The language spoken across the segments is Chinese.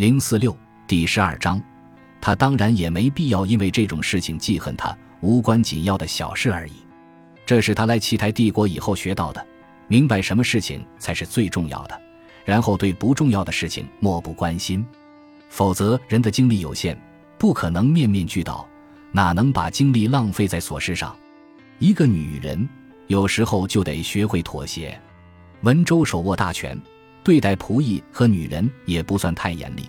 零四六第十二章，他当然也没必要因为这种事情记恨他，无关紧要的小事而已。这是他来奇台帝国以后学到的，明白什么事情才是最重要的，然后对不重要的事情漠不关心。否则，人的精力有限，不可能面面俱到，哪能把精力浪费在琐事上？一个女人有时候就得学会妥协。文州手握大权，对待仆役和女人也不算太严厉。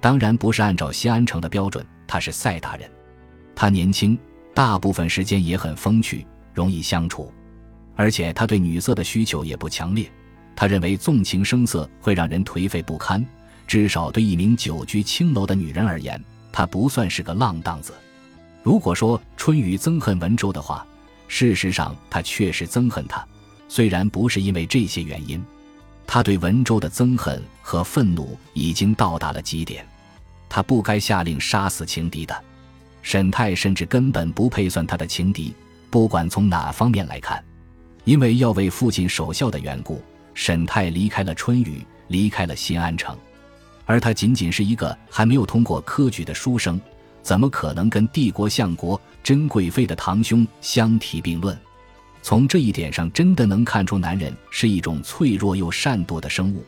当然不是按照西安城的标准，他是赛达人。他年轻，大部分时间也很风趣，容易相处，而且他对女色的需求也不强烈。他认为纵情声色会让人颓废不堪。至少对一名久居青楼的女人而言，她不算是个浪荡子。如果说春雨憎恨文州的话，事实上他确实憎恨他，虽然不是因为这些原因。他对文州的憎恨和愤怒已经到达了极点。他不该下令杀死情敌的，沈泰甚至根本不配算他的情敌。不管从哪方面来看，因为要为父亲守孝的缘故，沈泰离开了春雨，离开了新安城。而他仅仅是一个还没有通过科举的书生，怎么可能跟帝国相国甄贵妃的堂兄相提并论？从这一点上，真的能看出男人是一种脆弱又善妒的生物，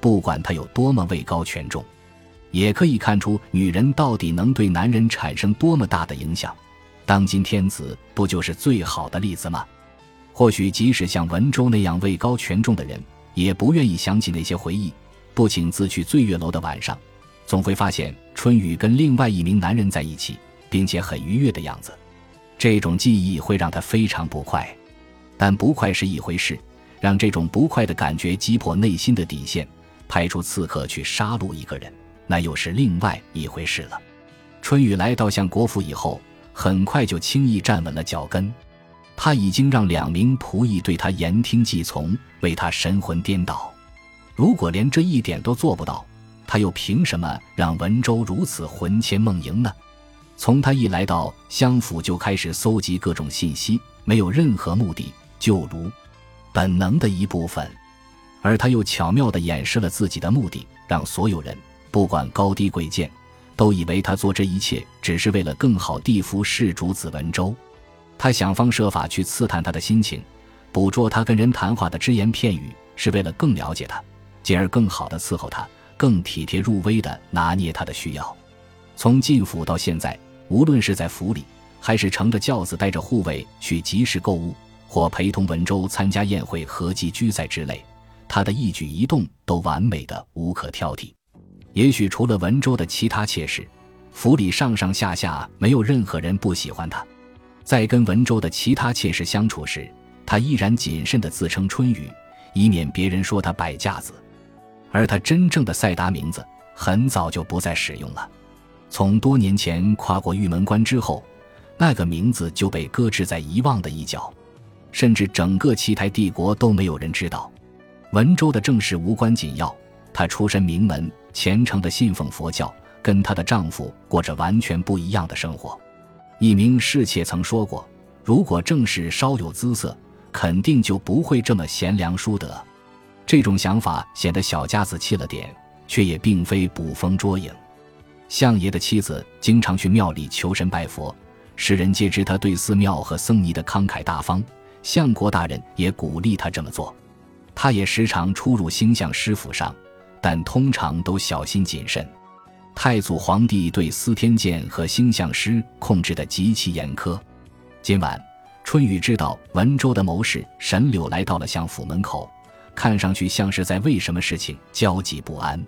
不管他有多么位高权重，也可以看出女人到底能对男人产生多么大的影响。当今天子不就是最好的例子吗？或许即使像文州那样位高权重的人，也不愿意想起那些回忆。不请自去醉月楼的晚上，总会发现春雨跟另外一名男人在一起，并且很愉悦的样子。这种记忆会让他非常不快，但不快是一回事，让这种不快的感觉击破内心的底线，派出刺客去杀戮一个人，那又是另外一回事了。春雨来到相国府以后，很快就轻易站稳了脚跟。他已经让两名仆役对他言听计从，为他神魂颠倒。如果连这一点都做不到，他又凭什么让文州如此魂牵梦萦呢？从他一来到相府就开始搜集各种信息，没有任何目的，就如本能的一部分。而他又巧妙地掩饰了自己的目的，让所有人不管高低贵贱，都以为他做这一切只是为了更好地服侍主子文州。他想方设法去刺探他的心情，捕捉他跟人谈话的只言片语，是为了更了解他。进而更好的伺候他，更体贴入微的拿捏他的需要。从进府到现在，无论是在府里，还是乘着轿子带着护卫去集市购物，或陪同文州参加宴会、合祭居赛之类，他的一举一动都完美的无可挑剔。也许除了文州的其他妾室，府里上上下下没有任何人不喜欢他。在跟文州的其他妾室相处时，他依然谨慎地自称春雨，以免别人说他摆架子。而他真正的赛达名字很早就不再使用了，从多年前跨过玉门关之后，那个名字就被搁置在遗忘的一角，甚至整个七台帝国都没有人知道。文州的正事无关紧要，她出身名门，虔诚的信奉佛教，跟她的丈夫过着完全不一样的生活。一名侍妾曾说过：“如果正事稍有姿色，肯定就不会这么贤良淑德。”这种想法显得小家子气了点，却也并非捕风捉影。相爷的妻子经常去庙里求神拜佛，世人皆知他对寺庙和僧尼的慷慨大方。相国大人也鼓励他这么做。他也时常出入星相师府上，但通常都小心谨慎。太祖皇帝对司天监和星相师控制得极其严苛。今晚，春雨知道文州的谋士沈柳来到了相府门口。看上去像是在为什么事情焦急不安。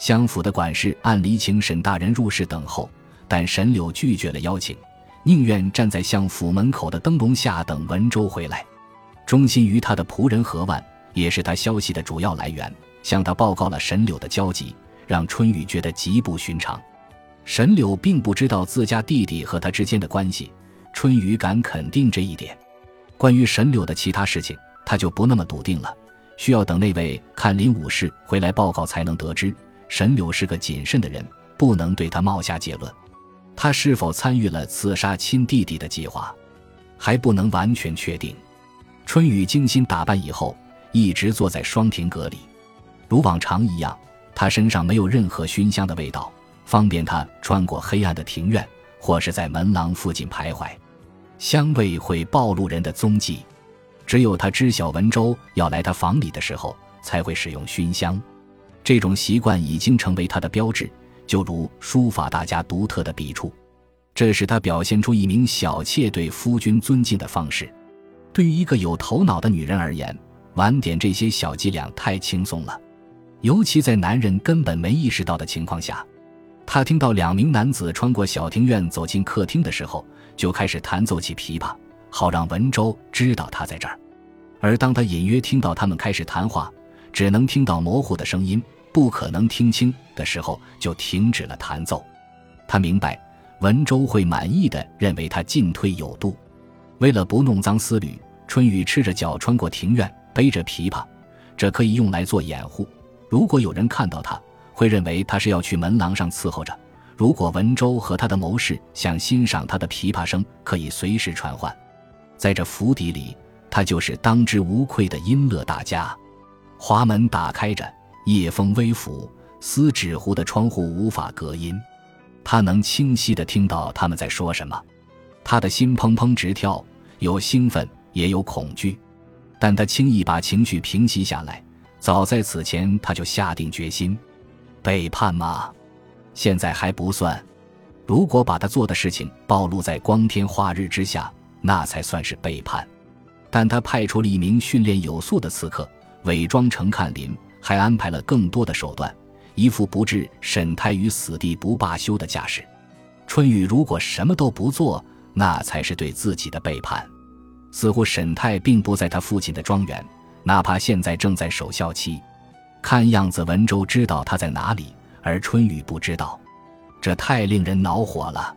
相府的管事按理请沈大人入室等候，但沈柳拒绝了邀请，宁愿站在相府门口的灯笼下等文州回来。忠心于他的仆人何万也是他消息的主要来源，向他报告了沈柳的焦急，让春雨觉得极不寻常。沈柳并不知道自家弟弟和他之间的关系，春雨敢肯定这一点。关于沈柳的其他事情，他就不那么笃定了。需要等那位看林武士回来报告才能得知。沈柳是个谨慎的人，不能对他冒下结论。他是否参与了刺杀亲弟弟的计划，还不能完全确定。春雨精心打扮以后，一直坐在双亭阁里，如往常一样，他身上没有任何熏香的味道，方便他穿过黑暗的庭院，或是在门廊附近徘徊。香味会暴露人的踪迹，只有他知晓文州要来他房里的时候，才会使用熏香。这种习惯已经成为他的标志，就如书法大家独特的笔触。这是他表现出一名小妾对夫君尊敬的方式。对于一个有头脑的女人而言，晚点这些小伎俩太轻松了，尤其在男人根本没意识到的情况下。他听到两名男子穿过小庭院走进客厅的时候，就开始弹奏起琵琶，好让文州知道他在这儿。而当他隐约听到他们开始谈话，只能听到模糊的声音，不可能听清的时候，就停止了弹奏。他明白，文州会满意的认为他进退有度。为了不弄脏丝缕，春雨赤着脚穿过庭院，背着琵琶，这可以用来做掩护。如果有人看到他，会认为他是要去门廊上伺候着。如果文州和他的谋士想欣赏他的琵琶声，可以随时传唤。在这府邸里，他就是当之无愧的音乐大家。华门打开着，夜风微拂，丝纸糊的窗户无法隔音，他能清晰地听到他们在说什么。他的心砰砰直跳，有兴奋，也有恐惧，但他轻易把情绪平息下来。早在此前，他就下定决心：背叛吗？现在还不算。如果把他做的事情暴露在光天化日之下，那才算是背叛。但他派出了一名训练有素的刺客，伪装成看林，还安排了更多的手段，一副不置沈泰于死地不罢休的架势。春雨如果什么都不做，那才是对自己的背叛。似乎沈泰并不在他父亲的庄园，哪怕现在正在守孝期。看样子文州知道他在哪里，而春雨不知道，这太令人恼火了。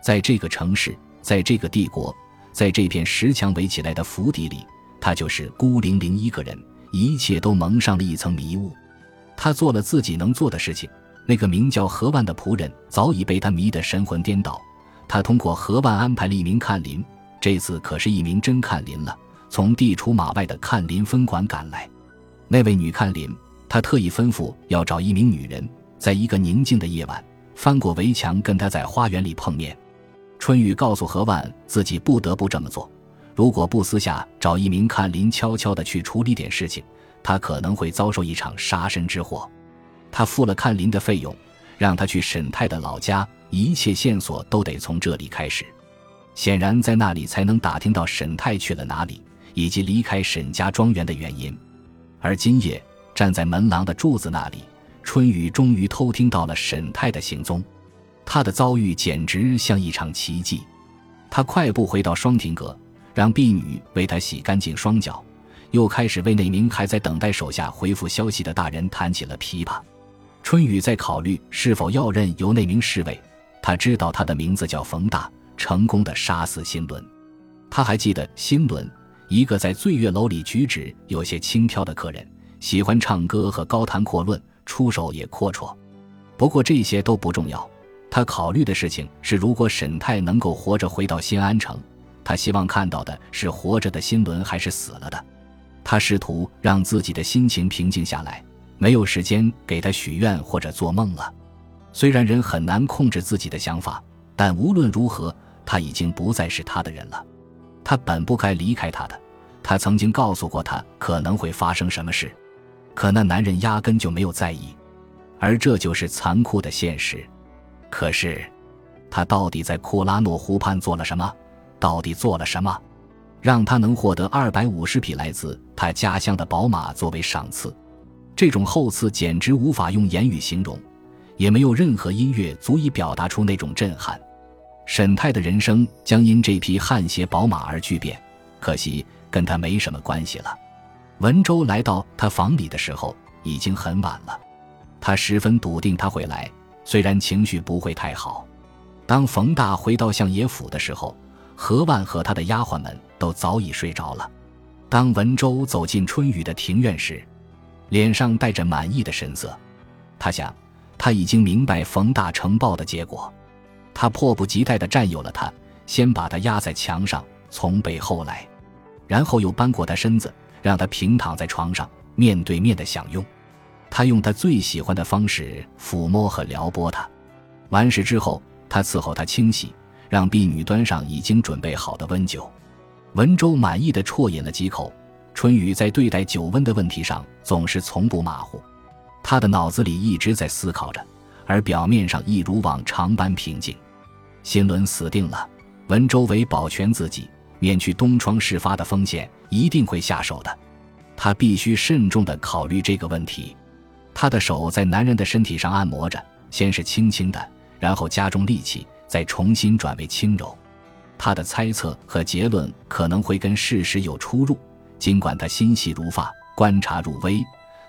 在这个城市，在这个帝国，在这片石墙围起来的府邸里，他就是孤零零一个人，一切都蒙上了一层迷雾。他做了自己能做的事情，那个名叫何万的仆人早已被他迷得神魂颠倒。他通过何万安排了一名看林，这次可是一名真看林了，从地处马外的看林分馆赶来。那位女看林，他特意吩咐要找一名女人，在一个宁静的夜晚翻过围墙，跟他在花园里碰面。春雨告诉何万，自己不得不这么做，如果不私下找一名看林，悄悄地去处理点事情，他可能会遭受一场杀身之祸。他付了看林的费用。让他去沈泰的老家，一切线索都得从这里开始。显然，在那里才能打听到沈泰去了哪里，以及离开沈家庄园的原因。而今夜站在门廊的柱子那里，春雨终于偷听到了沈泰的行踪。他的遭遇简直像一场奇迹。他快步回到双亭阁，让婢女为他洗干净双脚，又开始为那名还在等待手下回复消息的大人弹起了琵琶。春雨在考虑是否要任由那名侍卫。他知道他的名字叫冯大，成功的杀死辛伦。他还记得辛伦，一个在醉月楼里举止有些轻佻的客人，喜欢唱歌和高谈阔论，出手也阔绰。不过这些都不重要。他考虑的事情是，如果沈泰能够活着回到新安城，他希望看到的是活着的辛伦还是死了的。他试图让自己的心情平静下来。没有时间给他许愿或者做梦了。虽然人很难控制自己的想法，但无论如何，他已经不再是他的人了。他本不该离开他的。他曾经告诉过他可能会发生什么事，可那男人压根就没有在意。而这就是残酷的现实。可是，他到底在库拉诺湖畔做了什么？到底做了什么，让他能获得二百五十匹来自他家乡的宝马作为赏赐？这种厚赐简直无法用言语形容，也没有任何音乐足以表达出那种震撼。沈泰的人生将因这匹汗血宝马而巨变，可惜跟他没什么关系了。文州来到他房里的时候已经很晚了，他十分笃定他会来，虽然情绪不会太好。当冯大回到相爷府的时候，何万和他的丫鬟们都早已睡着了。当文州走进春雨的庭院时，脸上带着满意的神色，他想，他已经明白冯大呈报的结果，他迫不及待地占有了他，先把他压在墙上，从背后来，然后又扳过他身子，让他平躺在床上，面对面的享用。他用他最喜欢的方式抚摸和撩拨她。完事之后，他伺候她清洗，让婢女端上已经准备好的温酒。文州满意的啜饮了几口。春雨在对待酒温的问题上总是从不马虎，他的脑子里一直在思考着，而表面上一如往常般平静。新伦死定了，文州为保全自己，免去东窗事发的风险，一定会下手的。他必须慎重地考虑这个问题。他的手在男人的身体上按摩着，先是轻轻的，然后加重力气，再重新转为轻柔。他的猜测和结论可能会跟事实有出入。尽管他心细如发，观察入微，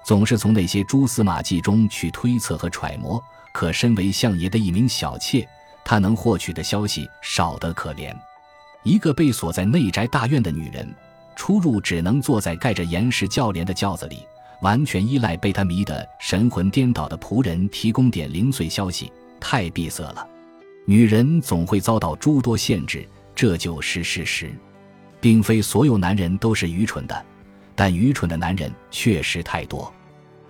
总是从那些蛛丝马迹中去推测和揣摩，可身为相爷的一名小妾，他能获取的消息少得可怜。一个被锁在内宅大院的女人，出入只能坐在盖着严实轿帘的轿子里，完全依赖被他迷得神魂颠倒的仆人提供点零碎消息，太闭塞了。女人总会遭到诸多限制，这就是事实。并非所有男人都是愚蠢的，但愚蠢的男人确实太多。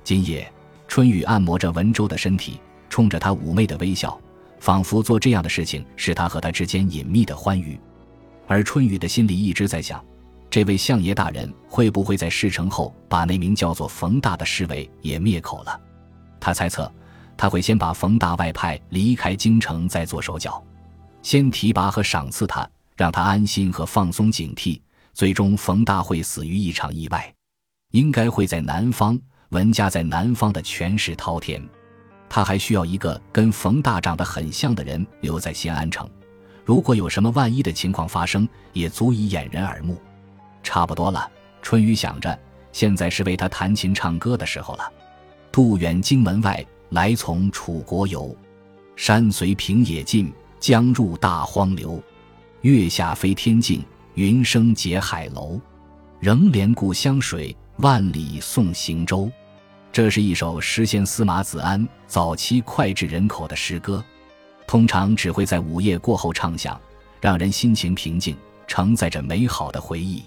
今夜，春雨按摩着文州的身体，冲着他妩媚的微笑，仿佛做这样的事情是他和他之间隐秘的欢愉。而春雨的心里一直在想，这位相爷大人会不会在事成后把那名叫做冯大的侍卫也灭口了？他猜测，他会先把冯大外派离开京城，再做手脚，先提拔和赏赐他。让他安心和放松警惕，最终冯大会死于一场意外，应该会在南方。文家在南方的权势滔天，他还需要一个跟冯大长得很像的人留在新安城。如果有什么万一的情况发生，也足以掩人耳目。差不多了，春雨想着，现在是为他弹琴唱歌的时候了。杜远京门外，来从楚国游。山随平野尽，江入大荒流。月下飞天镜，云生结海楼。仍怜故乡水，万里送行舟。这是一首诗仙司马子安早期脍炙人口的诗歌，通常只会在午夜过后唱响，让人心情平静，承载着美好的回忆。